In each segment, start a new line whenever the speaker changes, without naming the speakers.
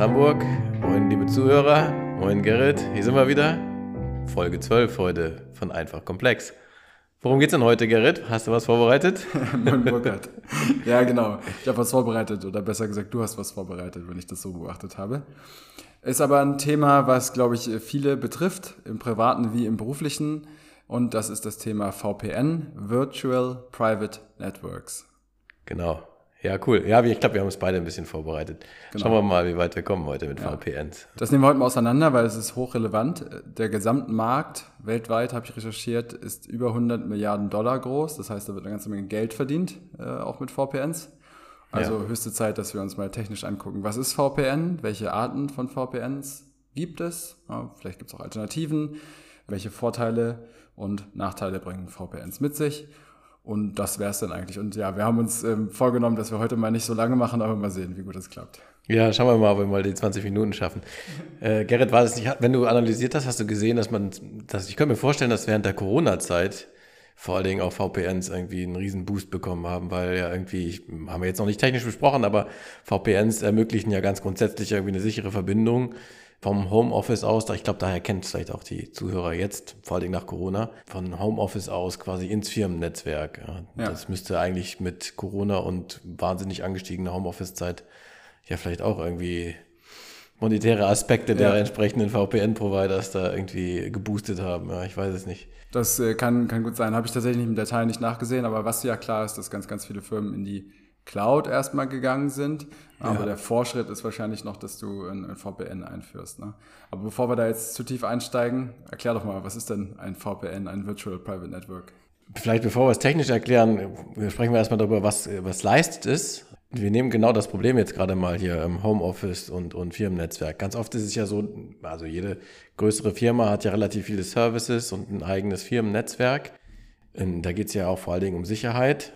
Hamburg. Moin, liebe Zuhörer. Moin, Gerrit. Hier sind wir wieder. Folge 12 heute von Einfach Komplex. Worum geht's denn heute, Gerrit? Hast du was vorbereitet?
Moin, Burkhard. Ja, genau. Ich habe was vorbereitet. Oder besser gesagt, du hast was vorbereitet, wenn ich das so beobachtet habe. Ist aber ein Thema, was, glaube ich, viele betrifft, im privaten wie im beruflichen. Und das ist das Thema VPN, Virtual Private Networks.
Genau. Ja, cool. Ja, ich glaube, wir haben uns beide ein bisschen vorbereitet. Genau. Schauen wir mal, wie weit wir kommen heute mit ja. VPNs.
Das nehmen wir heute mal auseinander, weil es ist hochrelevant. Der Gesamtmarkt weltweit, habe ich recherchiert, ist über 100 Milliarden Dollar groß. Das heißt, da wird eine ganze Menge Geld verdient, äh, auch mit VPNs. Also ja. höchste Zeit, dass wir uns mal technisch angucken, was ist VPN, welche Arten von VPNs gibt es, ja, vielleicht gibt es auch Alternativen, welche Vorteile und Nachteile bringen VPNs mit sich und das wäre es dann eigentlich. Und ja, wir haben uns ähm, vorgenommen, dass wir heute mal nicht so lange machen, aber mal sehen, wie gut das klappt.
Ja, schauen wir mal, ob wir mal die 20 Minuten schaffen. Äh, Gerrit, war das nicht, wenn du analysiert hast, hast du gesehen, dass man, dass ich könnte mir vorstellen, dass während der Corona-Zeit vor allen Dingen auch VPNs irgendwie einen riesen Boost bekommen haben, weil ja irgendwie, haben wir jetzt noch nicht technisch besprochen, aber VPNs ermöglichen ja ganz grundsätzlich irgendwie eine sichere Verbindung vom Homeoffice aus, ich glaube, daher kennt vielleicht auch die Zuhörer jetzt, vor allem nach Corona, von Homeoffice aus quasi ins Firmennetzwerk. Ja. Ja. Das müsste eigentlich mit Corona und wahnsinnig angestiegener Homeoffice-Zeit ja vielleicht auch irgendwie monetäre Aspekte der entsprechenden VPN-Providers da irgendwie geboostet haben. Ja, ich weiß es nicht.
Das äh, kann, kann gut sein. Habe ich tatsächlich im Detail nicht nachgesehen, aber was ja klar ist, dass ganz, ganz viele Firmen in die Cloud erstmal gegangen sind. Aber ja. der Vorschritt ist wahrscheinlich noch, dass du ein, VPN einführst. Ne? Aber bevor wir da jetzt zu tief einsteigen, erklär doch mal, was ist denn ein VPN, ein Virtual Private Network?
Vielleicht bevor wir es technisch erklären, sprechen wir erstmal darüber, was, was leistet es. Wir nehmen genau das Problem jetzt gerade mal hier im Homeoffice und, und Firmennetzwerk. Ganz oft ist es ja so, also jede größere Firma hat ja relativ viele Services und ein eigenes Firmennetzwerk. Und da geht es ja auch vor allen Dingen um Sicherheit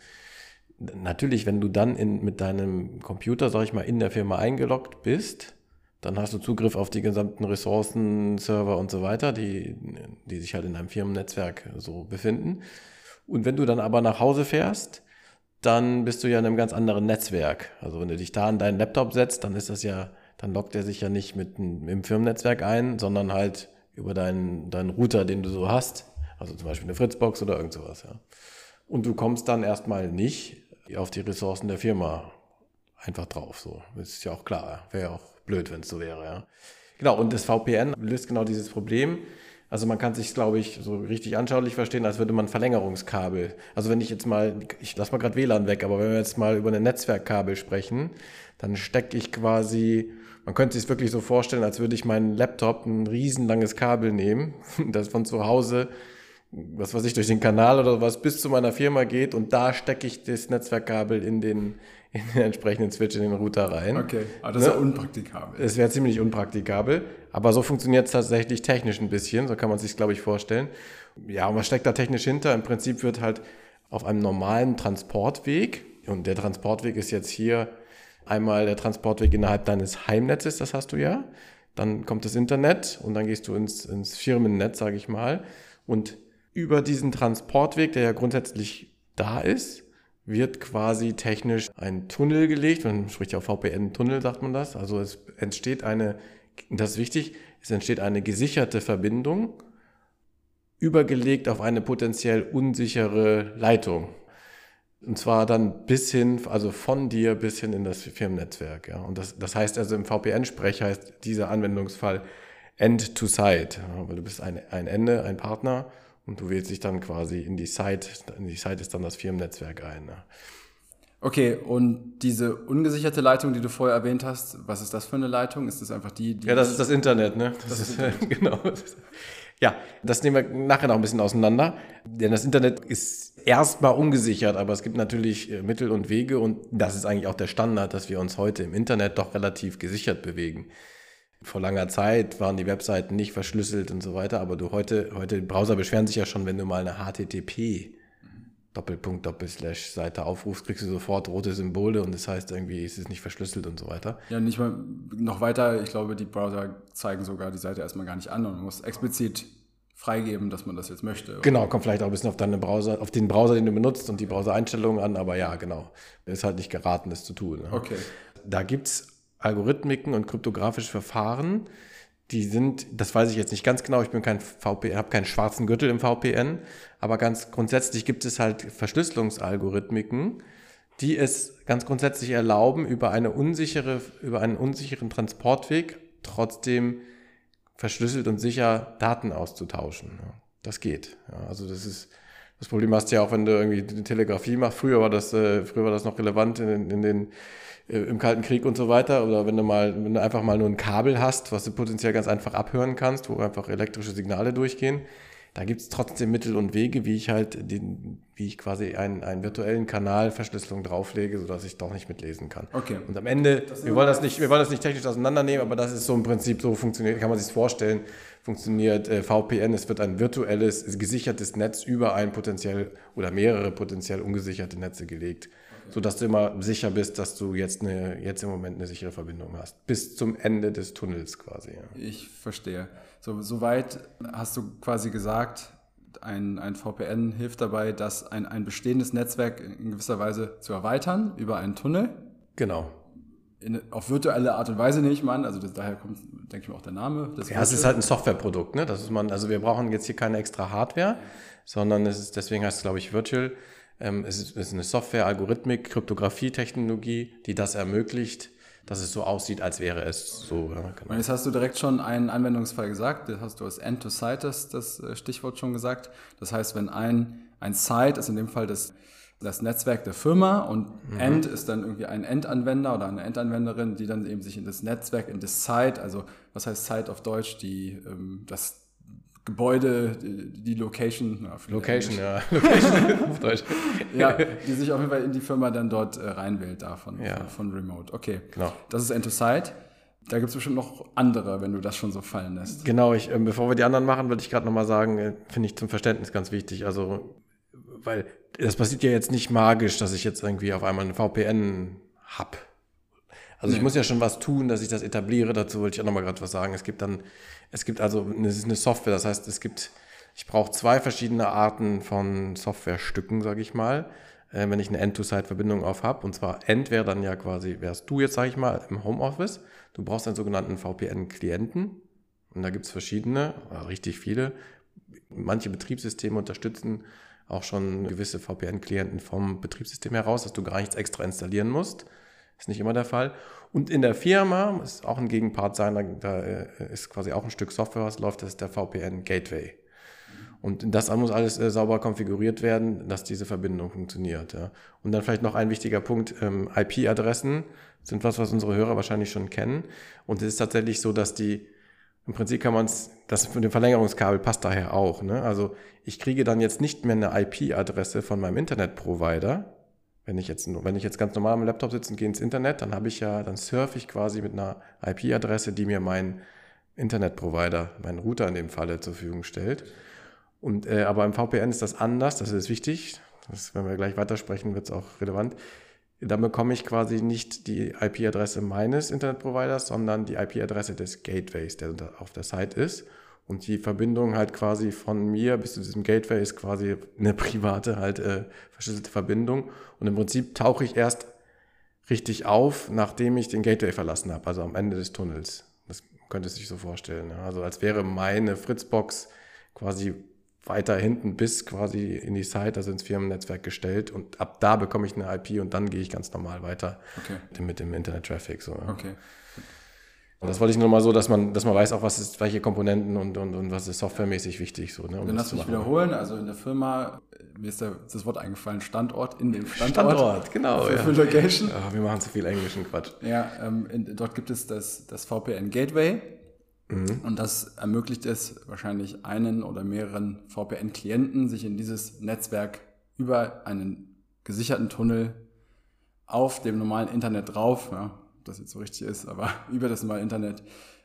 natürlich, wenn du dann in, mit deinem Computer, sag ich mal, in der Firma eingeloggt bist, dann hast du Zugriff auf die gesamten Ressourcen, Server und so weiter, die, die sich halt in deinem Firmennetzwerk so befinden. Und wenn du dann aber nach Hause fährst, dann bist du ja in einem ganz anderen Netzwerk. Also wenn du dich da an deinen Laptop setzt, dann ist das ja, dann loggt er sich ja nicht mit im Firmennetzwerk ein, sondern halt über deinen, deinen Router, den du so hast. Also zum Beispiel eine Fritzbox oder irgend sowas, ja. Und du kommst dann erstmal nicht auf die Ressourcen der Firma einfach drauf. So, das ist ja auch klar. Wäre ja auch blöd, wenn es so wäre. Ja. Genau. Und das VPN löst genau dieses Problem. Also man kann sich, glaube ich, so richtig anschaulich verstehen, als würde man Verlängerungskabel. Also wenn ich jetzt mal, ich lasse mal gerade WLAN weg, aber wenn wir jetzt mal über ein Netzwerkkabel sprechen, dann stecke ich quasi, man könnte sich wirklich so vorstellen, als würde ich meinen Laptop ein riesenlanges Kabel nehmen, das von zu Hause was weiß ich, durch den Kanal oder was bis zu meiner Firma geht und da stecke ich das Netzwerkkabel in den, in den entsprechenden Switch, in den Router rein.
Okay, aber das ne? ist ja unpraktikabel.
Es wäre ziemlich unpraktikabel, aber so funktioniert es tatsächlich technisch ein bisschen, so kann man sich glaube ich, vorstellen. Ja, und was steckt da technisch hinter? Im Prinzip wird halt auf einem normalen Transportweg, und der Transportweg ist jetzt hier einmal der Transportweg innerhalb deines Heimnetzes, das hast du ja. Dann kommt das Internet und dann gehst du ins, ins Firmennetz, sage ich mal. Und über diesen Transportweg, der ja grundsätzlich da ist, wird quasi technisch ein Tunnel gelegt. Man spricht ja auf VPN-Tunnel, sagt man das. Also es entsteht eine, das ist wichtig, es entsteht eine gesicherte Verbindung, übergelegt auf eine potenziell unsichere Leitung. Und zwar dann bis hin, also von dir bis hin in das Firmennetzwerk. Ja. Und das, das heißt also im VPN-Sprech heißt dieser Anwendungsfall End-to-Side. Weil du bist ein, ein Ende, ein Partner und du wählst dich dann quasi in die Site, in die Site ist dann das Firmennetzwerk ein. Ne?
Okay, und diese ungesicherte Leitung, die du vorher erwähnt hast, was ist das für eine Leitung? Ist das einfach die, die
Ja, das ist das Internet, ne? Das, das ist, Internet. genau. Ja, das nehmen wir nachher noch ein bisschen auseinander. Denn das Internet ist erstmal ungesichert, aber es gibt natürlich äh, Mittel und Wege und das ist eigentlich auch der Standard, dass wir uns heute im Internet doch relativ gesichert bewegen vor langer Zeit waren die Webseiten nicht verschlüsselt und so weiter, aber du heute, heute Browser beschweren sich ja schon, wenn du mal eine HTTP Doppelpunkt, Doppelslash Seite aufrufst, kriegst du sofort rote Symbole und das heißt irgendwie, es ist nicht verschlüsselt und so weiter.
Ja, nicht mal noch weiter, ich glaube, die Browser zeigen sogar die Seite erstmal gar nicht an und man muss explizit freigeben, dass man das jetzt möchte.
Genau, kommt vielleicht auch ein bisschen auf deine Browser, auf den Browser, den du benutzt und die Browser-Einstellungen an, aber ja, genau. Ist halt nicht geraten, das zu tun. Ne?
Okay.
Da gibt's Algorithmiken und kryptografische Verfahren, die sind, das weiß ich jetzt nicht ganz genau, ich bin kein VPN, habe keinen schwarzen Gürtel im VPN, aber ganz grundsätzlich gibt es halt Verschlüsselungsalgorithmiken, die es ganz grundsätzlich erlauben, über eine unsichere, über einen unsicheren Transportweg trotzdem verschlüsselt und sicher Daten auszutauschen. Das geht. also das ist, das Problem hast du ja auch, wenn du irgendwie die Telegrafie machst. Früher war das, äh, früher war das noch relevant in, in den, äh, im Kalten Krieg und so weiter. Oder wenn du mal, wenn du einfach mal nur ein Kabel hast, was du potenziell ganz einfach abhören kannst, wo einfach elektrische Signale durchgehen. Da gibt es trotzdem Mittel und Wege, wie ich halt den, wie ich quasi einen, einen virtuellen Kanal Verschlüsselung drauflege, sodass ich doch nicht mitlesen kann.
Okay.
Und am Ende, wir wollen das nicht, wir wollen das nicht technisch auseinandernehmen, aber das ist so im Prinzip so funktioniert, kann man sich vorstellen, funktioniert äh, VPN. Es wird ein virtuelles, gesichertes Netz über ein potenziell oder mehrere potenziell ungesicherte Netze gelegt sodass du immer sicher bist, dass du jetzt, eine, jetzt im Moment eine sichere Verbindung hast. Bis zum Ende des Tunnels quasi. Ja.
Ich verstehe. So, soweit hast du quasi gesagt, ein, ein VPN hilft dabei, dass ein, ein bestehendes Netzwerk in gewisser Weise zu erweitern über einen Tunnel.
Genau.
In, auf virtuelle Art und Weise nehme ich mal an, also das, daher kommt, denke ich mal, auch der Name.
ja, es ist halt ein Softwareprodukt, ne? Das ist man, also wir brauchen jetzt hier keine extra Hardware, sondern es ist, deswegen heißt es, glaube ich, Virtual. Ähm, es, ist, es ist eine Software, Algorithmik, Kryptographie-Technologie, die das ermöglicht, dass es so aussieht, als wäre es so. Ja,
genau. Jetzt hast du direkt schon einen Anwendungsfall gesagt, das hast du als End-to-Site das, das äh, Stichwort schon gesagt. Das heißt, wenn ein, ein Site ist in dem Fall das, das Netzwerk der Firma und mhm. End ist dann irgendwie ein Endanwender oder eine Endanwenderin, die dann eben sich in das Netzwerk, in das Site, also was heißt Site auf Deutsch, die ähm, das Gebäude, die, Location.
Ja, Location, ja. Location
auf Deutsch. ja, die sich auf jeden Fall in die Firma dann dort äh, reinwählt davon, ja. von, von, Remote. Okay,
genau.
das ist End-to-Site. Da gibt es bestimmt noch andere, wenn du das schon so fallen lässt.
Genau, ich, äh, bevor wir die anderen machen, würde ich gerade nochmal sagen, äh, finde ich zum Verständnis ganz wichtig. Also, weil das passiert ja jetzt nicht magisch, dass ich jetzt irgendwie auf einmal ein VPN habe also nee. ich muss ja schon was tun, dass ich das etabliere. Dazu wollte ich auch nochmal gerade was sagen. Es gibt dann, es gibt also, es ist eine Software, das heißt, es gibt, ich brauche zwei verschiedene Arten von Softwarestücken, sage ich mal, äh, wenn ich eine End-to-Site-Verbindung auf habe. Und zwar End wäre dann ja quasi, wärst du jetzt, sage ich mal, im Homeoffice. Du brauchst einen sogenannten VPN-Klienten. Und da gibt es verschiedene, richtig viele. Manche Betriebssysteme unterstützen auch schon gewisse VPN-Klienten vom Betriebssystem heraus, dass du gar nichts extra installieren musst. Ist nicht immer der Fall. Und in der Firma, ist auch ein Gegenpart sein, da, äh, ist quasi auch ein Stück Software, was läuft, das ist der VPN Gateway. Und das muss alles äh, sauber konfiguriert werden, dass diese Verbindung funktioniert. Ja. Und dann vielleicht noch ein wichtiger Punkt, ähm, IP-Adressen sind was, was unsere Hörer wahrscheinlich schon kennen. Und es ist tatsächlich so, dass die, im Prinzip kann man es, das für den Verlängerungskabel passt daher auch. Ne? Also ich kriege dann jetzt nicht mehr eine IP-Adresse von meinem Internetprovider, wenn ich jetzt, wenn ich jetzt ganz normal am Laptop sitze und gehe ins Internet, dann habe ich ja, dann surfe ich quasi mit einer IP-Adresse, die mir mein Internetprovider, mein Router in dem Falle zur Verfügung stellt. Und, äh, aber im VPN ist das anders, das ist wichtig. Das, wenn wir gleich weitersprechen, wird es auch relevant. Dann bekomme ich quasi nicht die IP-Adresse meines Internetproviders, sondern die IP-Adresse des Gateways, der auf der Site ist. Und die Verbindung halt quasi von mir bis zu diesem Gateway ist quasi eine private, halt äh, verschlüsselte Verbindung. Und im Prinzip tauche ich erst richtig auf, nachdem ich den Gateway verlassen habe, also am Ende des Tunnels. Das könnte sich so vorstellen. Ja. Also als wäre meine Fritzbox quasi weiter hinten bis quasi in die Site, also ins Firmennetzwerk gestellt und ab da bekomme ich eine IP und dann gehe ich ganz normal weiter okay. mit dem Internet-Traffic. So, ja.
Okay.
Das wollte ich nur mal so, dass man, dass man weiß auch, was ist, welche Komponenten und, und, und was ist softwaremäßig wichtig. So, ne,
um Dann lass mich wiederholen. Also in der Firma, mir ist das Wort eingefallen, Standort, in dem Standort.
Standort, genau.
Für, ja. für Location.
Ja, wir machen zu viel englischen Quatsch.
Ja, ähm, in, dort gibt es das, das VPN Gateway. Mhm. Und das ermöglicht es wahrscheinlich einen oder mehreren VPN-Klienten, sich in dieses Netzwerk über einen gesicherten Tunnel auf dem normalen Internet drauf, ja, das jetzt so richtig ist, aber über das normale Internet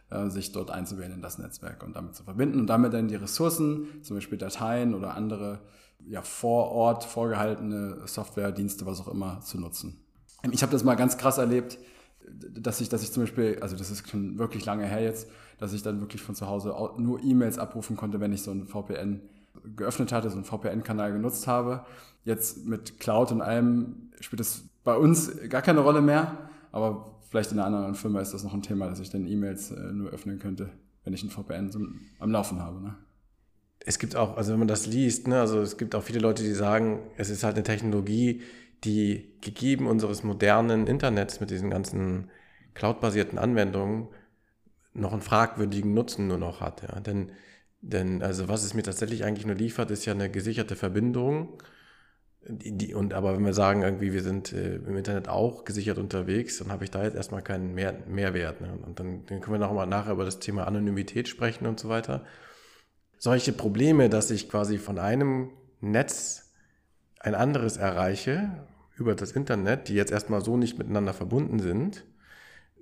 äh, sich dort einzuwählen in das Netzwerk und damit zu verbinden und damit dann die Ressourcen, zum Beispiel Dateien oder andere ja, vor Ort vorgehaltene Software, Dienste, was auch immer, zu nutzen. Ich habe das mal ganz krass erlebt, dass ich, dass ich zum Beispiel, also das ist schon wirklich lange her jetzt, dass ich dann wirklich von zu Hause nur E-Mails abrufen konnte, wenn ich so ein VPN geöffnet hatte, so einen VPN-Kanal genutzt habe. Jetzt mit Cloud und allem spielt das bei uns gar keine Rolle mehr. aber vielleicht in einer anderen Firma ist das noch ein Thema, dass ich dann E-Mails äh, nur öffnen könnte, wenn ich ein VPN am Laufen habe. Ne?
Es gibt auch, also wenn man das liest, ne, also es gibt auch viele Leute, die sagen, es ist halt eine Technologie, die gegeben unseres modernen Internets mit diesen ganzen cloud-basierten Anwendungen noch einen fragwürdigen Nutzen nur noch hat. Ja. Denn, denn also was es mir tatsächlich eigentlich nur liefert, ist ja eine gesicherte Verbindung. Die, und aber wenn wir sagen, irgendwie, wir sind äh, im Internet auch gesichert unterwegs, dann habe ich da jetzt erstmal keinen Mehr, Mehrwert. Ne? Und dann, dann können wir noch mal nachher über das Thema Anonymität sprechen und so weiter. Solche Probleme, dass ich quasi von einem Netz ein anderes erreiche über das Internet, die jetzt erstmal so nicht miteinander verbunden sind,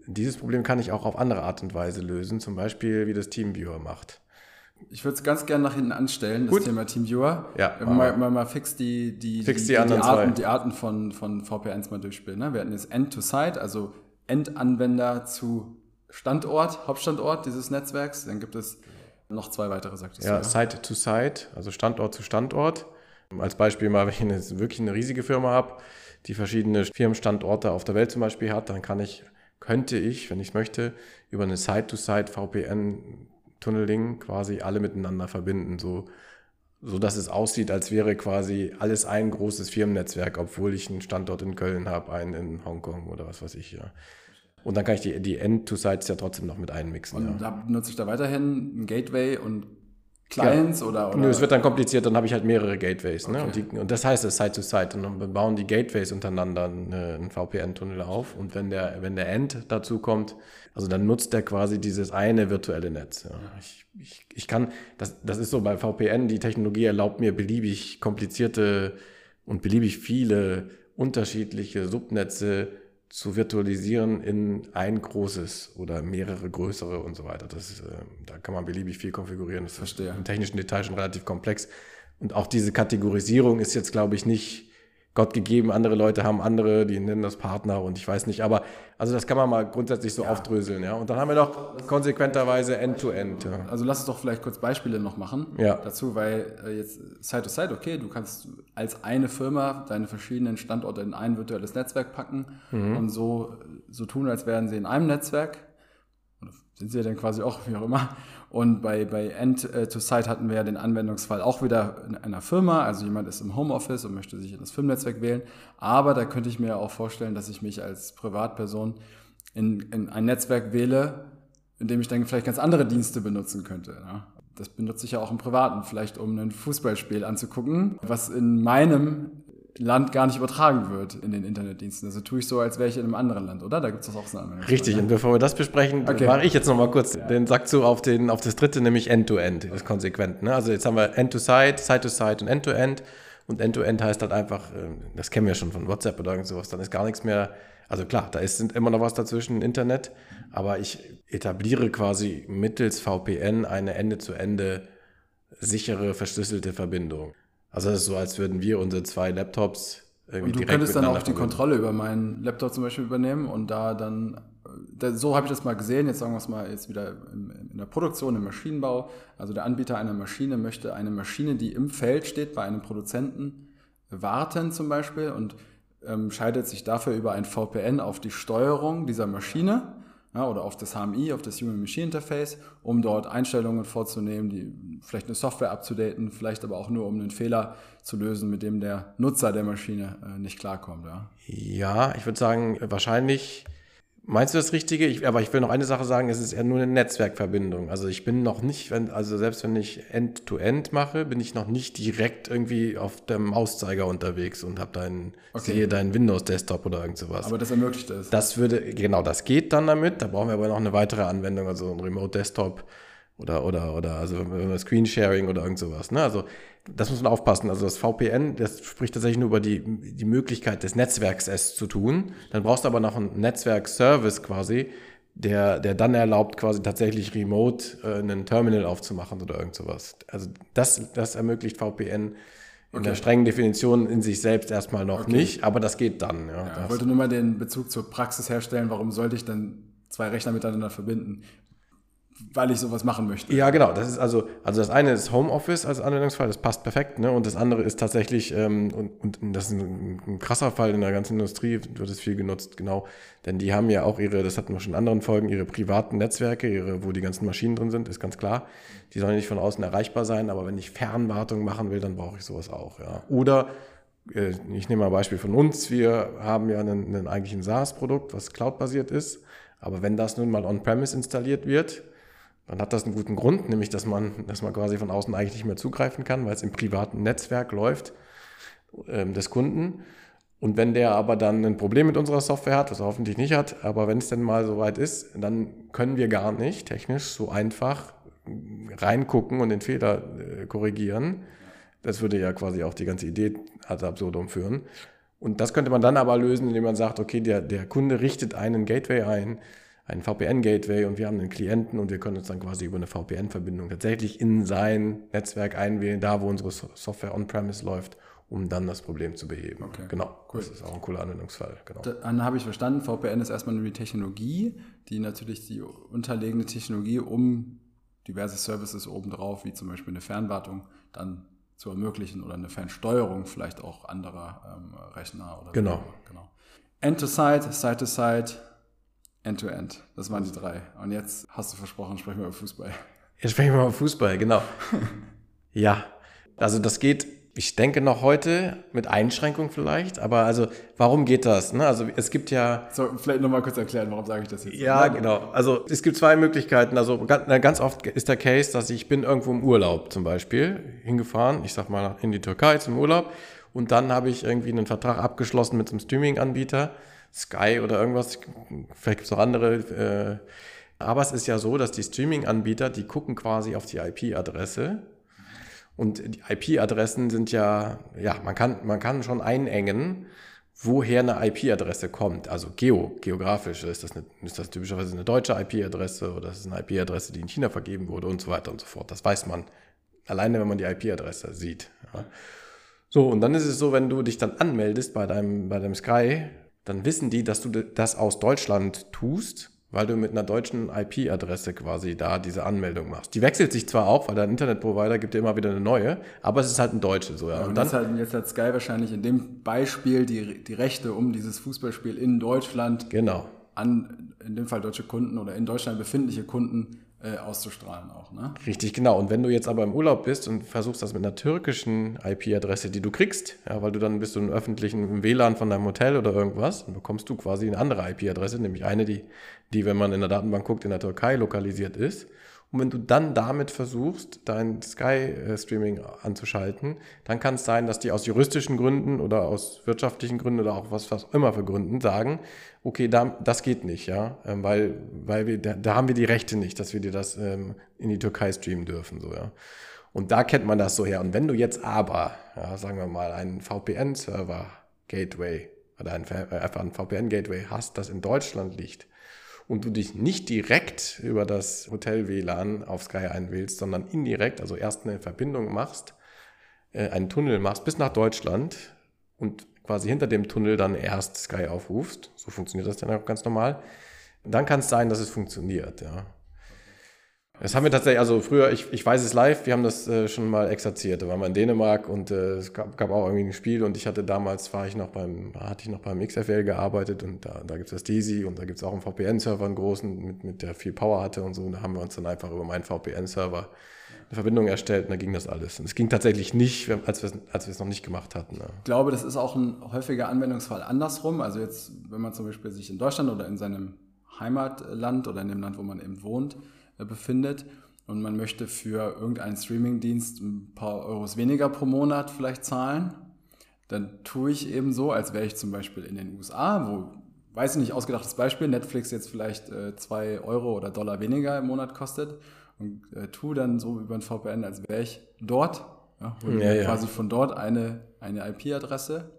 dieses Problem kann ich auch auf andere Art und Weise lösen, zum Beispiel wie das TeamViewer macht.
Ich würde es ganz gerne nach hinten anstellen,
Gut.
das Thema TeamViewer.
Ja,
mal, mal, mal fix die, die,
Fix die
die,
anderen
Arten, die Arten von, von VPNs mal durchspielen. Ne? Wir hatten jetzt End-to-Site, also Endanwender zu Standort, Hauptstandort dieses Netzwerks. Dann gibt es noch zwei weitere, sagtest
Ja,
du.
Site to Site, also Standort zu Standort. Als Beispiel mal, wenn ich eine, wirklich eine riesige Firma habe, die verschiedene Firmenstandorte auf der Welt zum Beispiel hat, dann kann ich, könnte ich, wenn ich es möchte, über eine Site-to-Site VPN-Tunneling quasi alle miteinander verbinden, so, so dass es aussieht, als wäre quasi alles ein großes Firmennetzwerk, obwohl ich einen Standort in Köln habe, einen in Hongkong oder was weiß ich, ja. Und dann kann ich die, die End-to-Sites ja trotzdem noch mit einmixen.
Und
ja.
da benutze ich da weiterhin ein Gateway und Clients oder, oder
Nö, es wird dann kompliziert, dann habe ich halt mehrere Gateways. Ne?
Okay.
Und, die, und das heißt es Site-to-Site. Und dann bauen die Gateways untereinander eine, einen VPN-Tunnel auf. Und wenn der, wenn der End dazu kommt, also dann nutzt der quasi dieses eine virtuelle Netz. Ja. Ich, ich, ich kann, das, das ist so bei VPN, die Technologie erlaubt mir beliebig komplizierte und beliebig viele unterschiedliche Subnetze zu virtualisieren in ein großes oder mehrere größere und so weiter. Das ist, äh, da kann man beliebig viel konfigurieren. Das
Verstehe.
ist im technischen Detail schon relativ komplex. Und auch diese Kategorisierung ist jetzt, glaube ich, nicht Gott gegeben. Andere Leute haben andere, die nennen das Partner und ich weiß nicht. Aber also das kann man mal grundsätzlich so aufdröseln. Ja. Und dann haben wir noch konsequenterweise End-to-End. Ja.
Also lass uns doch vielleicht kurz Beispiele noch machen
Ja.
dazu, weil äh, jetzt Side-to-Side, okay, du kannst als eine Firma deine verschiedenen Standorte in ein virtuelles Netzwerk packen und so, so tun, als wären sie in einem Netzwerk. Oder sind sie ja dann quasi auch, wie auch immer. Und bei, bei End-to-Site hatten wir ja den Anwendungsfall auch wieder in einer Firma. Also jemand ist im Homeoffice und möchte sich in das Firmennetzwerk wählen. Aber da könnte ich mir auch vorstellen, dass ich mich als Privatperson in, in ein Netzwerk wähle, in dem ich dann vielleicht ganz andere Dienste benutzen könnte. Ja. Das benutze ich ja auch im Privaten, vielleicht um ein Fußballspiel anzugucken, was in meinem Land gar nicht übertragen wird in den Internetdiensten. Also tue ich so, als wäre ich in einem anderen Land, oder? Da gibt es das auch so eine Anwendung.
Richtig, und bevor wir das besprechen,
Okay.
mache ich jetzt noch mal kurz den Sack zu auf, den, auf das dritte, nämlich End-to-End, das ist konsequent. Ne? Also jetzt haben wir End-to-Site, Site-to-Site und End-to-End. Und End-to-End heißt halt einfach, äh, das kennen wir schon von WhatsApp oder irgend sowas, dann ist gar nichts mehr, also klar, da ist immer noch was dazwischen, Internet, aber ich etabliere quasi mittels VPN eine Ende-zu-Ende sichere, verschlüsselte Verbindung. Also das ist so, als würden wir unsere zwei Laptops irgendwie
Und du könntest dann auch die
verbinden.
Kontrolle über meinen Laptop zum Beispiel übernehmen und da dann, da, so habe ich das mal gesehen, jetzt sagen wir es mal jetzt wieder im, in der Produktion, im Maschinenbau. Also der Anbieter einer Maschine möchte eine Maschine, die im Feld steht, bei einem Produzenten warten zum Beispiel und ähm, schaltet sich dafür über ein VPN auf die Steuerung dieser Maschine ja, oder auf das HMI, auf das Human Machine Interface, um dort Einstellungen vorzunehmen, die vielleicht eine Software abzudaten, vielleicht aber auch nur um einen Fehler zu lösen, mit dem der Nutzer der Maschine äh, nicht klarkommt. Ja.
Ja, ich würde sagen, wahrscheinlich meinst du das Richtige? Ich, aber ich will noch eine Sache sagen, es ist eher nur eine Netzwerkverbindung. Also ich bin noch nicht, wenn, also selbst wenn ich End-to-End mache, bin ich noch nicht direkt irgendwie auf dem Mauszeiger unterwegs und habe deinen,
Okay.
sehe deinen Windows-Desktop oder irgend sowas.
Aber das ermöglicht es.
Das würde, genau, das geht dann damit. Da brauchen wir aber noch eine weitere Anwendung, also ein Remote-Desktop oder, oder, oder, also Screensharing oder irgend sowas. Ne? Also das muss man aufpassen. Also das VPN, das spricht tatsächlich nur über die, die Möglichkeit des Netzwerks, es zu tun. Dann brauchst du aber noch einen Netzwerk-Service quasi, der, der dann erlaubt, quasi tatsächlich remote äh, einen Terminal aufzumachen oder irgend sowas. Also das, das ermöglicht VPN in der strengen Definition in sich selbst erstmal noch
Okay.
nicht, aber das geht dann. Ja,
Ja, ich wollte nur mal den Bezug zur Praxis herstellen. Warum sollte ich dann zwei Rechner miteinander verbinden? Weil ich sowas machen möchte.
Ja, genau. Das ist also, also das eine ist Homeoffice als Anwendungsfall, das passt perfekt, ne? Und das andere ist tatsächlich, ähm, und, und das ist ein, ein, krasser Fall in der ganzen Industrie, wird es viel genutzt, genau. Denn die haben ja auch ihre, das hatten wir schon in anderen Folgen, ihre privaten Netzwerke, ihre, wo die ganzen Maschinen drin sind, ist ganz klar. Die sollen nicht von außen erreichbar sein, aber wenn ich Fernwartung machen will, dann brauche ich sowas auch, ja. Oder äh, ich nehme mal ein Beispiel von uns. Wir haben ja einen, einen eigentlich ein SaaS-Produkt, was cloud-basiert ist. Aber wenn das nun mal on-premise installiert wird, dann hat das einen guten Grund, nämlich dass man, dass man quasi von außen eigentlich nicht mehr zugreifen kann, weil es im privaten Netzwerk läuft ähm, des Kunden. Und wenn der aber dann ein Problem mit unserer Software hat, was er hoffentlich nicht hat, aber wenn es denn mal soweit ist, dann können wir gar nicht technisch so einfach reingucken und den Fehler äh, korrigieren. Das würde ja quasi auch die ganze Idee ad absurdum führen. Und das könnte man dann aber lösen, indem man sagt, okay, der, der Kunde richtet einen Gateway ein, einen VPN-Gateway und wir haben einen Klienten und wir können uns dann quasi über eine VPN-Verbindung tatsächlich in sein Netzwerk einwählen, da wo unsere Software on-premise läuft, um dann das Problem zu beheben. Okay. Genau, cool. das ist auch ein cooler Anwendungsfall. Genau.
Dann habe ich verstanden, VPN ist erstmal nur die Technologie, die natürlich die unterlegene Technologie, um diverse Services obendrauf, wie zum Beispiel eine Fernwartung, dann zu ermöglichen oder eine Fernsteuerung vielleicht auch anderer ähm, Rechner oder
genau.
genau. End-to-Side, Side-to-Side, End-to-End. Das waren die drei. Und jetzt hast du versprochen, sprechen wir über Fußball.
Jetzt sprechen wir über Fußball, genau. ja, also das geht ich denke noch heute mit Einschränkung vielleicht, aber also warum geht das? Ne? Also es gibt ja.
So, vielleicht nochmal kurz erklären, warum sage ich das jetzt?
Ja, genau. Also es gibt zwei Möglichkeiten. Also ganz oft ist der Case, dass ich bin irgendwo im Urlaub zum Beispiel hingefahren, ich sag mal in die Türkei zum Urlaub und dann habe ich irgendwie einen Vertrag abgeschlossen mit einem Streaming-Anbieter, Sky oder irgendwas, vielleicht gibt es auch andere. Äh, aber es ist ja so, dass die Streaming-Anbieter, die gucken quasi auf die IP-Adresse und die IP-Adressen sind ja, ja, man kann, man kann schon einengen, woher eine IP-Adresse kommt. Also geo, geografisch ist das, eine, ist das typischerweise eine deutsche IP-Adresse oder das ist eine IP-Adresse, die in China vergeben wurde und so weiter und so fort. Das weiß man alleine, wenn man die IP-Adresse sieht. Ja. So, und dann ist es so, wenn du dich dann anmeldest bei deinem, bei deinem Sky, dann wissen die, dass du das aus Deutschland tust weil du mit einer deutschen IP-Adresse quasi da diese Anmeldung machst. Die wechselt sich zwar auch, weil dein Internetprovider gibt dir immer wieder eine neue, aber es ist halt ein deutsche so. Ja.
ja und, und dann, halt, jetzt hat Sky wahrscheinlich in dem Beispiel die, die Rechte um dieses Fußballspiel in Deutschland
genau.
an, in dem Fall deutsche Kunden oder in Deutschland befindliche Kunden äh, auszustrahlen auch. Ne?
Richtig, genau. Und wenn du jetzt aber im Urlaub bist und versuchst das mit einer türkischen IP-Adresse, die du kriegst, ja, weil du dann bist du im öffentlichen WLAN von deinem Hotel oder irgendwas, dann bekommst du quasi eine andere IP-Adresse, nämlich eine, die, die, wenn man in der Datenbank guckt, in der Türkei lokalisiert ist. Und wenn du dann damit versuchst, dein Sky-Streaming anzuschalten, dann kann es sein, dass die aus juristischen Gründen oder aus wirtschaftlichen Gründen oder auch was, was immer für Gründen sagen, okay, da, das geht nicht, ja, ähm, weil, weil wir, da, da, haben wir die Rechte nicht, dass wir dir das ähm, in die Türkei streamen dürfen, so, ja. Und da kennt man das so her. Und wenn du jetzt aber, ja, sagen wir mal, einen VPN-Server-Gateway oder ein, äh, einfach ein VPN-Gateway hast, das in Deutschland liegt, und du dich nicht direkt über das Hotel-WLAN auf Sky einwählst, sondern indirekt, also erst eine Verbindung machst, äh, einen Tunnel machst bis nach Deutschland und quasi hinter dem Tunnel dann erst Sky aufrufst, so funktioniert das dann auch ganz normal, dann kann es sein, dass es funktioniert, ja. Das haben wir tatsächlich, also früher, ich, ich weiß es live, wir haben das äh, schon mal exerziert. Da waren wir in Dänemark und äh, es gab, gab auch irgendwie ein Spiel und ich hatte damals, war ich noch beim, hatte ich noch beim XFL gearbeitet und da, da gibt es das Daisy und da gibt es auch einen VPN-Server, einen großen, mit, mit der viel Power hatte und so. Und da haben wir uns dann einfach über meinen VPN-Server eine Verbindung erstellt und da ging das alles. Und es ging tatsächlich nicht, als wir, es noch nicht gemacht hatten.
Ja. Ich glaube, das ist auch ein häufiger Anwendungsfall andersrum. Also jetzt, wenn man zum Beispiel sich in Deutschland oder in seinem Heimatland oder in dem Land, wo man eben wohnt, befindet. Und man möchte für irgendeinen Streamingdienst ein paar Euros weniger pro Monat vielleicht zahlen, dann tue ich eben so, als wäre ich zum Beispiel in den USA, wo, weiß ich nicht, ausgedachtes Beispiel, Netflix jetzt vielleicht äh, zwei Euro oder Dollar weniger im Monat kostet. Und äh, tue dann so über ein VPN, als wäre ich dort, ja, ja, ja. quasi von dort eine, eine IP-Adresse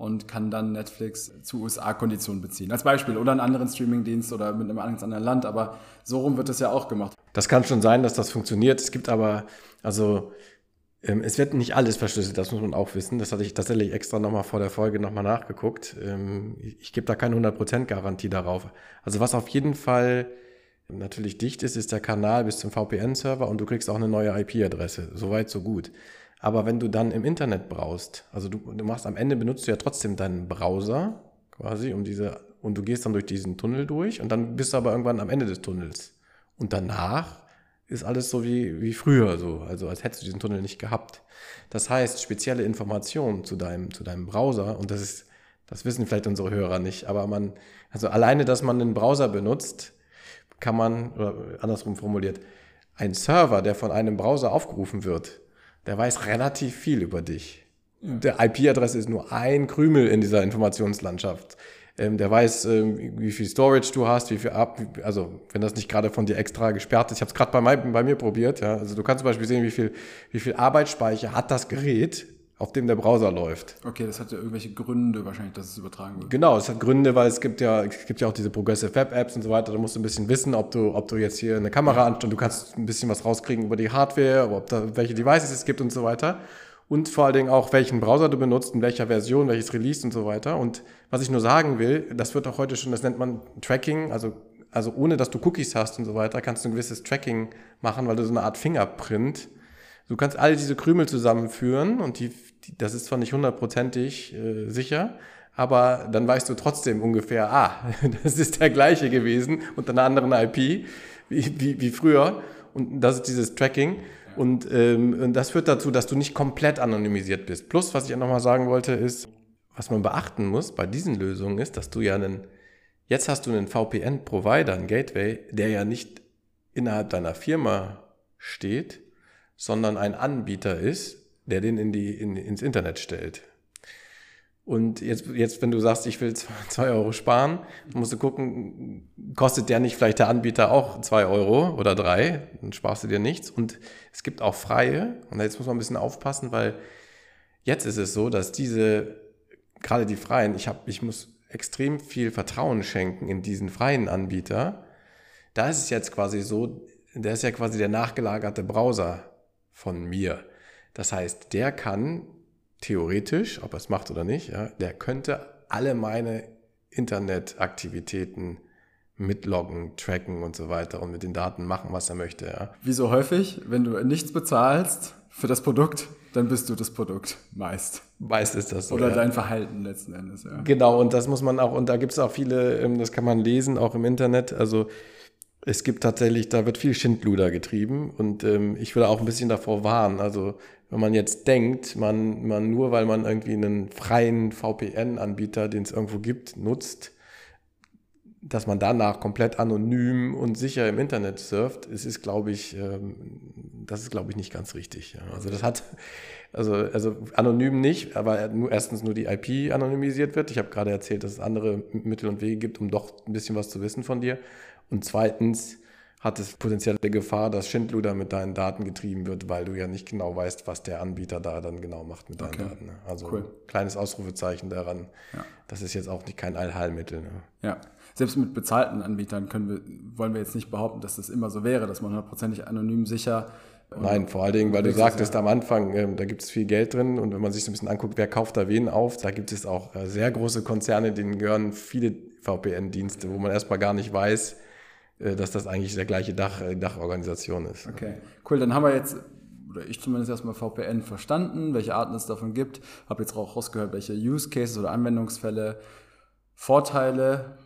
und kann dann Netflix zu USA-Konditionen beziehen. Als Beispiel oder einen anderen Streamingdienst oder mit einem anderen Land, aber so rum wird das ja auch gemacht.
Das kann schon sein, dass das funktioniert. Es gibt aber, also ähm, es wird nicht alles verschlüsselt, das muss man auch wissen. Das hatte ich tatsächlich extra nochmal vor der Folge nochmal nachgeguckt. Ähm, ich, gebe da keine 100% Garantie darauf. Also was auf jeden Fall natürlich dicht ist, ist der Kanal bis zum VPN-Server und du kriegst auch eine neue IP-Adresse. Soweit, so gut. Aber wenn du dann im Internet brauchst, also du, du machst am Ende benutzt du ja trotzdem deinen Browser quasi, um diese, und du gehst dann durch diesen Tunnel durch und dann bist du aber irgendwann am Ende des Tunnels. Und danach ist alles so wie, wie früher so, also als hättest du diesen Tunnel nicht gehabt. Das heißt, spezielle Informationen zu deinem, zu deinem Browser, und das ist, das wissen vielleicht unsere Hörer nicht, aber man, also alleine, dass man einen Browser benutzt, kann man, oder andersrum formuliert, ein Server, der von einem Browser aufgerufen wird, der weiß relativ viel über dich. Ja. Der IP-Adresse ist nur ein Krümel in dieser Informationslandschaft. Ähm, der weiß, ähm, wie viel Storage du hast, wie viel ab, also wenn das nicht gerade von dir extra gesperrt ist. Ich habe es gerade bei, bei, mir probiert. Ja. Also du kannst zum Beispiel sehen, wie viel, wie viel Arbeitsspeicher hat das Gerät auf dem der Browser läuft.
Okay, das hat ja irgendwelche Gründe wahrscheinlich, dass es übertragen wird.
Genau, es hat Gründe, weil es gibt ja, es gibt ja auch diese Progressive Web Apps und so weiter. Da musst du ein bisschen wissen, ob du, ob du jetzt hier eine Kamera anstellst, du kannst ein bisschen was rauskriegen über die Hardware, ob da welche Devices es gibt und so weiter. Und vor allen Dingen auch, welchen Browser du benutzt, in welcher Version, welches Release und so weiter. Und was ich nur sagen will, das wird auch heute schon, das nennt man Tracking, also also ohne dass du Cookies hast und so weiter, kannst du ein gewisses Tracking machen, weil du so eine Art Fingerprint Du kannst all diese Krümel zusammenführen und die das ist zwar nicht hundertprozentig äh, sicher, aber dann weißt du trotzdem ungefähr, ah, das ist der gleiche gewesen unter einer anderen IP wie, wie, wie früher. Und das ist dieses Tracking. Und, ähm, das führt dazu, dass du nicht komplett anonymisiert bist. Plus, was ich nochmal sagen wollte, ist, was man beachten muss bei diesen Lösungen ist, dass du ja einen, jetzt hast du einen VPN-Provider, einen Gateway, der ja nicht innerhalb deiner Firma steht, sondern ein Anbieter ist, der den in die, in, ins Internet stellt. Und jetzt, jetzt, wenn du sagst, ich will zwei Euro sparen, musst du gucken, kostet der nicht vielleicht der Anbieter auch zwei Euro oder drei, dann sparst du dir nichts. Und es gibt auch freie, und jetzt muss man ein bisschen aufpassen, weil jetzt ist es so, dass diese, gerade die freien, ich, hab, ich muss extrem viel Vertrauen schenken in diesen freien Anbieter. Da ist es jetzt quasi so, der ist ja quasi der nachgelagerte Browser von mir. Das heißt, der kann theoretisch, ob er es macht oder nicht, ja, der könnte alle meine Internetaktivitäten mitloggen, tracken und so weiter und mit den Daten machen, was er möchte. Ja.
Wie so häufig, wenn du nichts bezahlst für das Produkt, dann bist du das Produkt meist.
Meist ist das
so. Oder ja. dein Verhalten letzten Endes, ja.
Genau, und das muss man auch, und da gibt es auch viele, ähm, das kann man lesen, auch im Internet. Also es gibt tatsächlich, da wird viel Schindluder getrieben und ähm, ich will auch ein bisschen davor warnen. Also wenn man jetzt denkt, man, man nur weil man irgendwie einen freien VPN-Anbieter, den es irgendwo gibt, nutzt, dass man danach komplett anonym und sicher im Internet surft, es ist, glaube ich, ähm, das ist, glaube ich, nicht ganz richtig. Ja. Also das hat, also, also anonym nicht, aber nur, erstens nur die IP anonymisiert wird. Ich habe gerade erzählt, dass es andere Mittel und Wege gibt, um doch ein bisschen was zu wissen von dir. Und zweitens hat es potenzielle Gefahr, dass Schindluder mit deinen Daten getrieben wird, weil du ja nicht genau weißt, was der Anbieter da dann genau macht mit deinen okay. Daten. Ne? Also cool. kleines Ausrufezeichen daran. Ja. Das ist jetzt auch nicht kein Allheilmittel. Ne?
Ja. Selbst mit bezahlten Anbietern können wir, wollen wir jetzt nicht behaupten, dass das immer so wäre, dass man hundertprozentig anonym sicher
Nein, vor allen Dingen, weil du sagtest am Anfang, äh, da gibt es viel Geld drin und wenn man sich so ein bisschen anguckt, wer kauft da wen auf, da gibt es auch äh, sehr große Konzerne, denen gehören viele VPN-Dienste, wo man erstmal gar nicht weiß, dass das eigentlich der gleiche Dach, äh, Dachorganisation ist.
Okay, cool. Dann haben wir jetzt, oder ich zumindest erstmal VPN verstanden, welche Arten es davon gibt. Habe jetzt auch rausgehört, welche Use Cases oder Anwendungsfälle, Vorteile,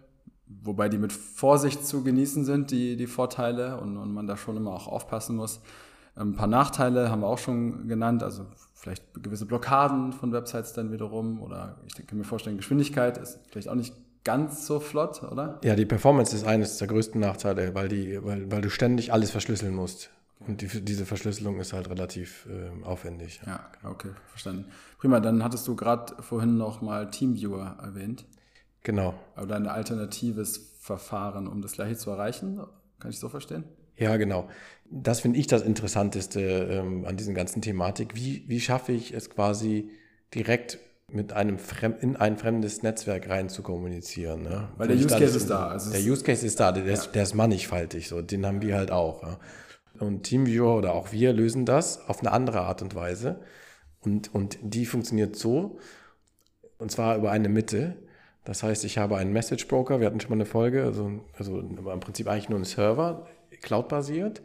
wobei die mit Vorsicht zu genießen sind, die, die Vorteile, und, und man da schon immer auch aufpassen muss. Ein paar Nachteile haben wir auch schon genannt, also vielleicht gewisse Blockaden von Websites dann wiederum oder ich kann mir vorstellen, Geschwindigkeit ist vielleicht auch nicht ganz so flott, oder?
Ja, die Performance ist eines der größten Nachteile, weil, die, weil, weil du ständig alles verschlüsseln musst. Und die, diese Verschlüsselung ist halt relativ äh, aufwendig.
Ja, okay, verstanden. Prima, dann hattest du gerade vorhin noch mal Teamviewer erwähnt.
Genau.
Oder ein alternatives Verfahren, um das gleiche zu erreichen. Kann ich so verstehen?
Ja, genau. Das finde ich das Interessanteste ähm, an diesen ganzen Thematik. Wie, wie schaffe ich es quasi direkt mit einem Fremd, in ein fremdes Netzwerk rein zu kommunizieren. Ne?
Weil der Use Case ist da.
Also der Use Case ist da, der, ja. ist, der ist mannigfaltig, so, den haben wir halt auch. Ja? Und TeamViewer oder auch wir lösen das auf eine andere Art und Weise. Und, und die funktioniert so, und zwar über eine Mitte, Das heißt, ich habe einen Message Broker, wir hatten schon mal eine Folge, also, also im Prinzip eigentlich nur ein Server, cloud-basiert.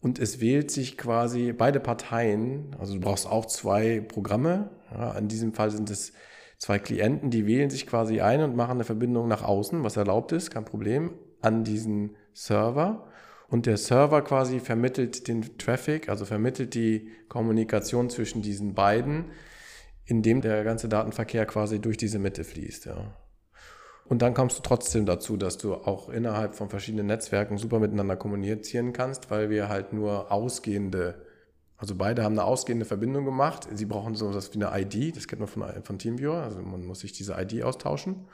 Und es wählt sich quasi beide Parteien, also du brauchst auch zwei Programme. Ja, in diesem Fall sind es zwei Klienten, die wählen sich quasi ein und machen eine Verbindung nach außen, was erlaubt ist, kein Problem, an diesen Server. Und der Server quasi vermittelt den Traffic, also vermittelt die Kommunikation zwischen diesen beiden, indem der ganze Datenverkehr quasi durch diese Mitte fließt. Ja. Und dann kommst du trotzdem dazu, dass du auch innerhalb von verschiedenen Netzwerken super miteinander kommunizieren kannst, weil wir halt nur ausgehende, also beide haben eine ausgehende Verbindung gemacht. Sie brauchen so was wie eine ID, das kennt man von, von TeamViewer, also man muss sich diese ID austauschen.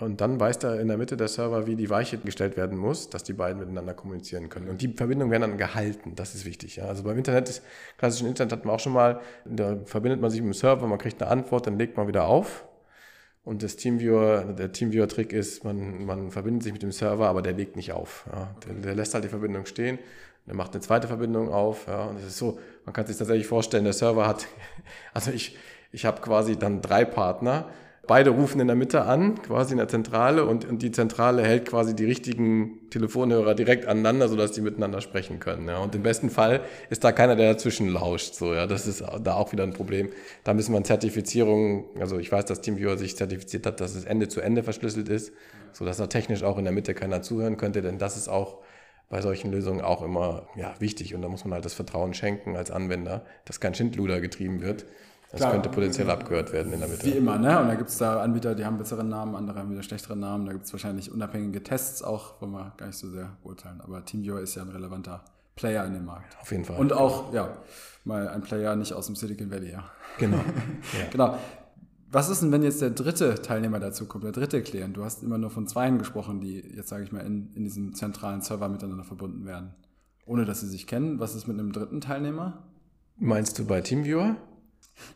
Und dann weiß da in der Mitte der Server, wie die Weiche gestellt werden muss, dass die beiden miteinander kommunizieren können. Und die Verbindungen werden dann gehalten. Das ist wichtig. Ja. Also beim Internet, klassischen Internet hat man auch schon mal, da verbindet man sich mit dem Server, man kriegt eine Antwort, dann legt man wieder auf. Und das Teamviewer, der Teamviewer-Trick ist, man, man verbindet sich mit dem Server, aber der legt nicht auf. Ja. Der, der, lässt halt die Verbindung stehen, der macht eine zweite Verbindung auf. Ja. Und es ist so, man kann sich tatsächlich vorstellen, der Server hat, also ich, ich habe quasi dann drei Partner Beide rufen in der Mitte an, quasi in der Zentrale, und, und die Zentrale hält quasi die richtigen Telefonhörer direkt aneinander, sodass die miteinander sprechen können. Ja. Und im besten Fall ist da keiner, der dazwischen lauscht. So, ja. Das ist da auch wieder ein Problem. Da müssen wir Zertifizierung, also ich weiß, dass TeamViewer sich zertifiziert hat, dass es Ende zu Ende verschlüsselt ist, sodass da technisch auch in der Mitte keiner zuhören könnte, denn das ist auch bei solchen Lösungen auch immer ja, wichtig. Und da muss man halt das Vertrauen schenken als Anwender, dass kein Schindluder getrieben wird. Das Klar, könnte potenziell abgehört werden in der Mitte.
Wie immer, ne? Und da gibt es da Anbieter, die haben bessere Namen, andere haben wieder schlechtere Namen. Da gibt es wahrscheinlich unabhängige Tests auch, wollen wir gar nicht so sehr beurteilen. Aber TeamViewer ist ja ein relevanter Player in dem Markt.
Auf jeden Fall.
Und auch, ja, mal ein Player nicht aus dem Silicon Valley, ja.
Genau.
Ja. genau. Was ist denn, wenn jetzt der dritte Teilnehmer dazu kommt, der dritte Klient? Du hast immer nur von zweien gesprochen, die jetzt, sage ich mal, in, in diesem zentralen Server miteinander verbunden werden. Ohne dass sie sich kennen. Was ist mit einem dritten Teilnehmer?
Meinst du bei TeamViewer?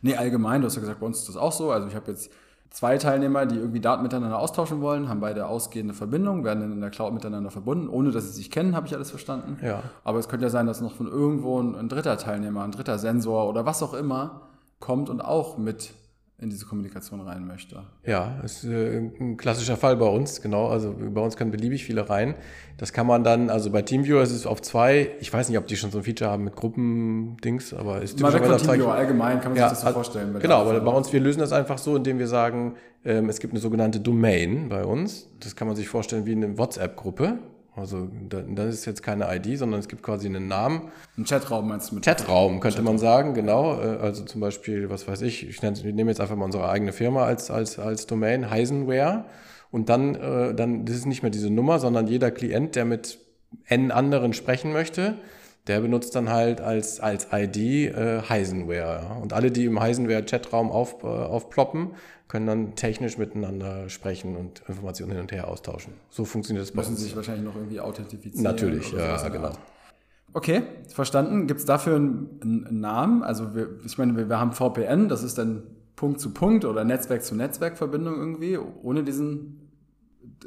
Nee, allgemein, du hast ja gesagt, bei uns ist das auch so. Also ich habe jetzt zwei Teilnehmer, die irgendwie Daten miteinander austauschen wollen, haben beide ausgehende Verbindungen, werden dann in der Cloud miteinander verbunden, ohne dass sie sich kennen, habe ich alles verstanden.
Ja.
Aber es könnte ja sein, dass noch von irgendwo ein, ein dritter Teilnehmer, ein dritter Sensor oder was auch immer kommt und auch mit in diese Kommunikation rein möchte.
Ja, ist äh, ein klassischer Fall bei uns, genau. Also bei uns können beliebig viele rein. Das kann man dann, also bei TeamViewer ist es auf zwei. Ich weiß nicht, ob die schon so ein Feature haben mit Gruppendings, aber ist
Mal weg von TeamViewer allgemein kann man ja, sich das so also, vorstellen.
Genau, aber bei uns, wir lösen das einfach so, indem wir sagen, ähm, es gibt eine sogenannte Domain bei uns. Das kann man sich vorstellen wie eine WhatsApp-Gruppe. Also das ist jetzt keine ID, sondern es gibt quasi einen Namen.
Ein Chatraum meinst du
mit? Chatraum könnte Chatraum. man sagen, genau. Äh, also zum Beispiel, was weiß ich, ich nehme jetzt einfach mal unsere eigene Firma als, als, als Domain, Heisenware. Und dann, äh, dann, das ist nicht mehr diese Nummer, sondern jeder Klient, der mit N anderen sprechen möchte, der benutzt dann halt als, als ID äh, Heisenware. Und alle, die im Heisenware-Chatraum auf, äh, aufploppen, können dann technisch miteinander sprechen und Informationen hin und her austauschen. So funktioniert das
bei Müssen uns. sich wahrscheinlich noch irgendwie authentifizieren.
Natürlich, ja, genau.
Okay, verstanden. Gibt es dafür einen, einen, Namen? Also wir, ich meine, wir, wir haben VPN, das ist dann Punkt zu Punkt oder Netzwerk zu Netzwerkverbindung irgendwie, ohne diesen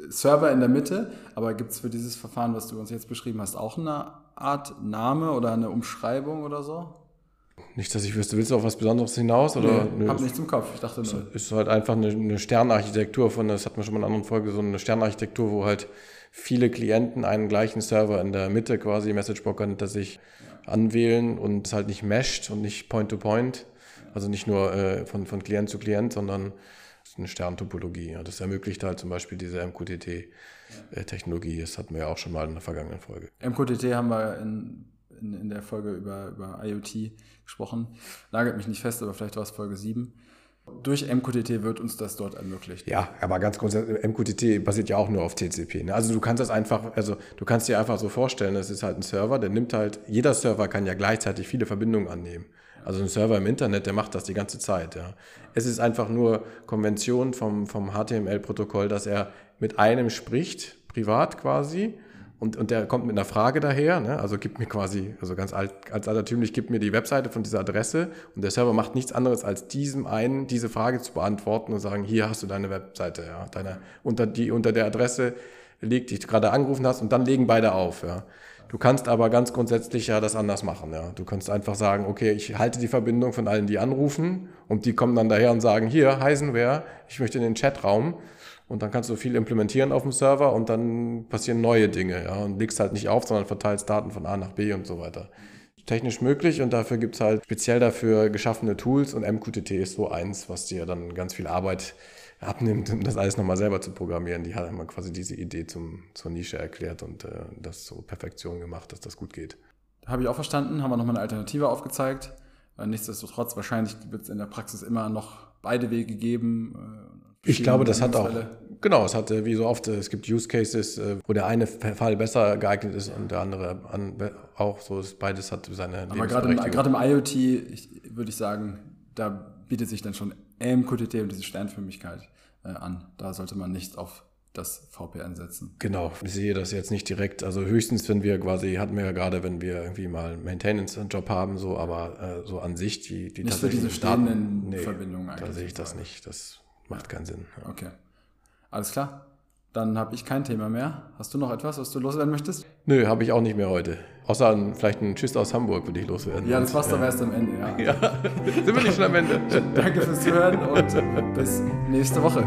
Server in der Mitte. Aber gibt es für dieses Verfahren, was du uns jetzt beschrieben hast, auch eine Art Name oder eine Umschreibung oder so?
Nicht, dass ich wüsste, willst du auf was Besonderes hinaus? Oder
nee, nö, hab nichts im Kopf, ich dachte nur.
Ist halt einfach eine, eine Sternarchitektur von, das hatten wir schon mal in einer anderen Folge, so eine Sternarchitektur, wo halt viele Klienten einen gleichen Server in der Mitte quasi, Message Broker hinter sich ja. anwählen und es halt nicht meshed und nicht Point-to-Point, -point, also nicht nur äh, von, von Klient zu Klient, sondern eine Sterntopologie. Ja. Das ermöglicht halt zum Beispiel diese MQTT-Technologie. Das hatten wir ja auch schon mal in der vergangenen Folge.
MQTT haben wir in, in, in der Folge über, über IoT gesprochen. Lagert mich nicht fest, aber vielleicht war es Folge 7. Durch MQTT wird uns das dort ermöglicht.
Ja, aber ganz grundsätzlich, MQTT basiert ja auch nur auf TCP. Ne? Also du kannst das einfach, also du kannst dir einfach so vorstellen, es ist halt ein Server, der nimmt halt, jeder Server kann ja gleichzeitig viele Verbindungen annehmen. Also ein Server im Internet, der macht das die ganze Zeit. Ja. Es ist einfach nur Konvention vom, vom HTML-Protokoll, dass er mit einem spricht, privat quasi, und, und der kommt mit einer Frage daher, ne? also gibt mir quasi, also ganz alt, als altertümlich, gibt mir die Webseite von dieser Adresse und der Server macht nichts anderes, als diesem einen diese Frage zu beantworten und sagen, hier hast du deine Webseite, ja, deine, unter, die unter der Adresse liegt, die du gerade angerufen hast und dann legen beide auf, ja. Du kannst aber ganz grundsätzlich ja das anders machen. Ja. Du kannst einfach sagen, okay, ich halte die Verbindung von allen, die anrufen und die kommen dann daher und sagen, hier, Heisenware, ich möchte in den Chatraum und dann kannst du viel implementieren auf dem Server und dann passieren neue Dinge, ja, und legst halt nicht auf, sondern verteilst Daten von A nach B und so weiter. Technisch möglich und dafür gibt es halt speziell dafür geschaffene Tools und MQTT ist so eins, was dir dann ganz viel Arbeit abnimmt, um das alles nochmal selber zu programmieren. Die hat immer quasi diese Idee zum, zur Nische erklärt und äh, das zur Perfektion gemacht, dass das gut geht.
Habe ich auch verstanden, haben wir nochmal eine Alternative aufgezeigt. Nichtsdestotrotz, wahrscheinlich wird es in der Praxis immer noch beide Wege geben.
Äh, ich glaube, das hat auch, genau, es hat wie so oft, es gibt Use Cases, äh, wo der eine Fall besser geeignet ist und der andere auch so ist. Beides hat seine
Aber gerade im, gerade im IoT ich, würde ich sagen, da bietet sich dann schon MQTT und diese Sternförmigkeit äh, an. Da sollte man nicht auf das VPN setzen.
Genau, ich sehe das jetzt nicht direkt. Also höchstens, wenn wir quasi, hatten wir ja gerade, wenn wir irgendwie mal einen Maintenance-Job haben, so, aber äh, so an sich die, die
Nicht für diese stehenden nee, Verbindungen
eigentlich. Da sehe ich das nicht. Das macht keinen Sinn.
Ja. Okay. Alles klar. Dann habe ich kein Thema mehr. Hast du noch etwas, was du loswerden möchtest?
Nö, habe ich auch nicht mehr heute. Außer ein, vielleicht ein Tschüss aus Hamburg würde ich loswerden.
Ja, das war's ja. erst am Ende, ja. ja.
Sind wir nicht schon am Ende?
Danke fürs Zuhören und bis nächste Woche.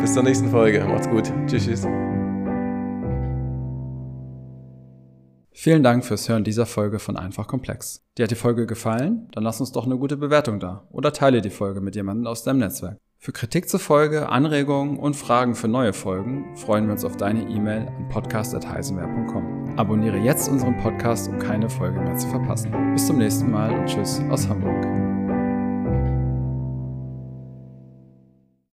Bis zur nächsten Folge. Macht's gut. Tschüss, tschüss.
Vielen Dank fürs Hören dieser Folge von Einfach Komplex. Dir hat die Folge gefallen? Dann lass uns doch eine gute Bewertung da oder teile die Folge mit jemandem aus deinem Netzwerk. Für Kritik zur Folge, Anregungen und Fragen für neue Folgen freuen wir uns auf deine E-Mail an podcast.heisenwehr.com. Abonniere jetzt unseren Podcast, um keine Folge mehr zu verpassen. Bis zum nächsten Mal und tschüss aus Hamburg.